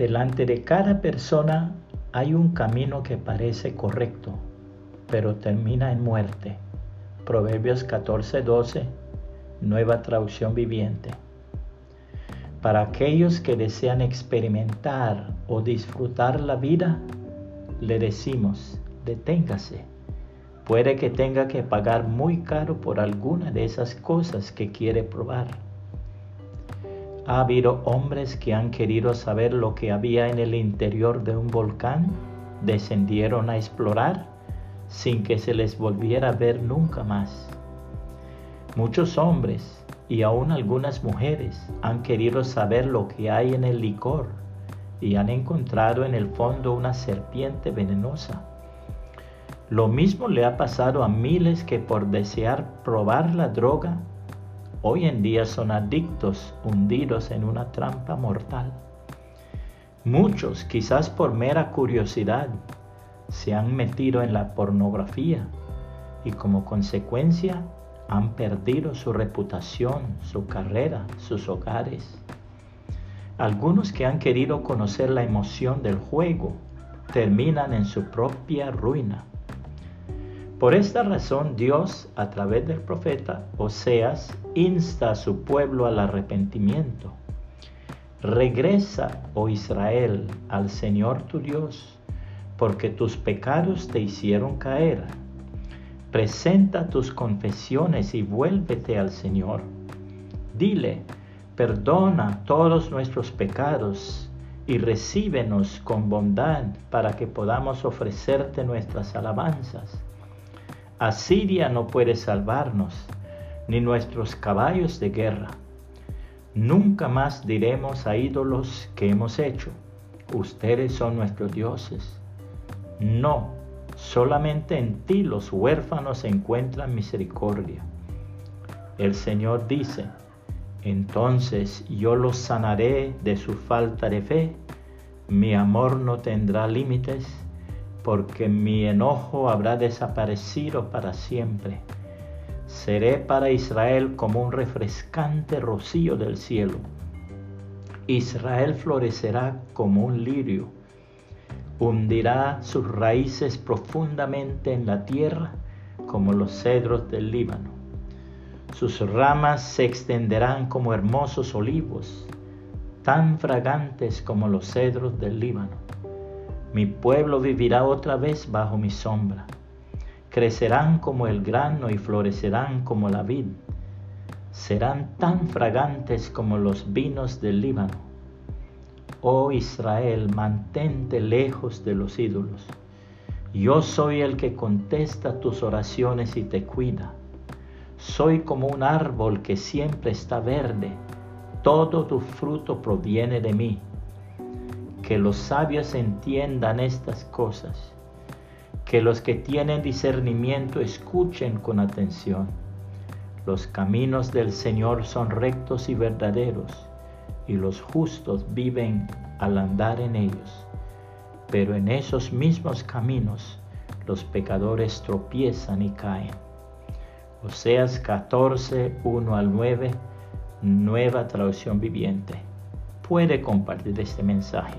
Delante de cada persona hay un camino que parece correcto, pero termina en muerte. Proverbios 14:12, nueva traducción viviente. Para aquellos que desean experimentar o disfrutar la vida, le decimos, deténgase. Puede que tenga que pagar muy caro por alguna de esas cosas que quiere probar. Ha habido hombres que han querido saber lo que había en el interior de un volcán, descendieron a explorar sin que se les volviera a ver nunca más. Muchos hombres y aún algunas mujeres han querido saber lo que hay en el licor y han encontrado en el fondo una serpiente venenosa. Lo mismo le ha pasado a miles que por desear probar la droga, hoy en día son adictos hundidos en una trampa mortal. Muchos, quizás por mera curiosidad, se han metido en la pornografía y como consecuencia han perdido su reputación, su carrera, sus hogares. Algunos que han querido conocer la emoción del juego terminan en su propia ruina. Por esta razón Dios, a través del profeta Oseas, insta a su pueblo al arrepentimiento. Regresa, oh Israel, al Señor tu Dios, porque tus pecados te hicieron caer Presenta tus confesiones y vuélvete al Señor. Dile, perdona todos nuestros pecados y recíbenos con bondad para que podamos ofrecerte nuestras alabanzas. Asiria no puede salvarnos, ni nuestros caballos de guerra. Nunca más diremos a ídolos que hemos hecho, ustedes son nuestros dioses. No, Solamente en ti los huérfanos encuentran misericordia. El Señor dice, entonces yo los sanaré de su falta de fe, mi amor no tendrá límites, porque mi enojo habrá desaparecido para siempre. Seré para Israel como un refrescante rocío del cielo. Israel florecerá como un lirio hundirá sus raíces profundamente en la tierra como los cedros del Líbano. Sus ramas se extenderán como hermosos olivos, tan fragantes como los cedros del Líbano. Mi pueblo vivirá otra vez bajo mi sombra. Crecerán como el grano y florecerán como la vid. Serán tan fragantes como los vinos del Líbano Oh Israel, mantente lejos de los ídolos. Yo soy el que contesta tus oraciones y te cuida. Soy como un árbol que siempre está verde. Todo tu fruto proviene de mí. Que los sabios entiendan estas cosas. Que los que tienen discernimiento escuchen con atención. Los caminos del Señor son rectos y verdaderos y los justos viven al andar en ellos. Pero en esos mismos caminos los pecadores tropiezan y caen. Oseas 14, 1 al 9, nueva traducción viviente. Puede compartir este mensaje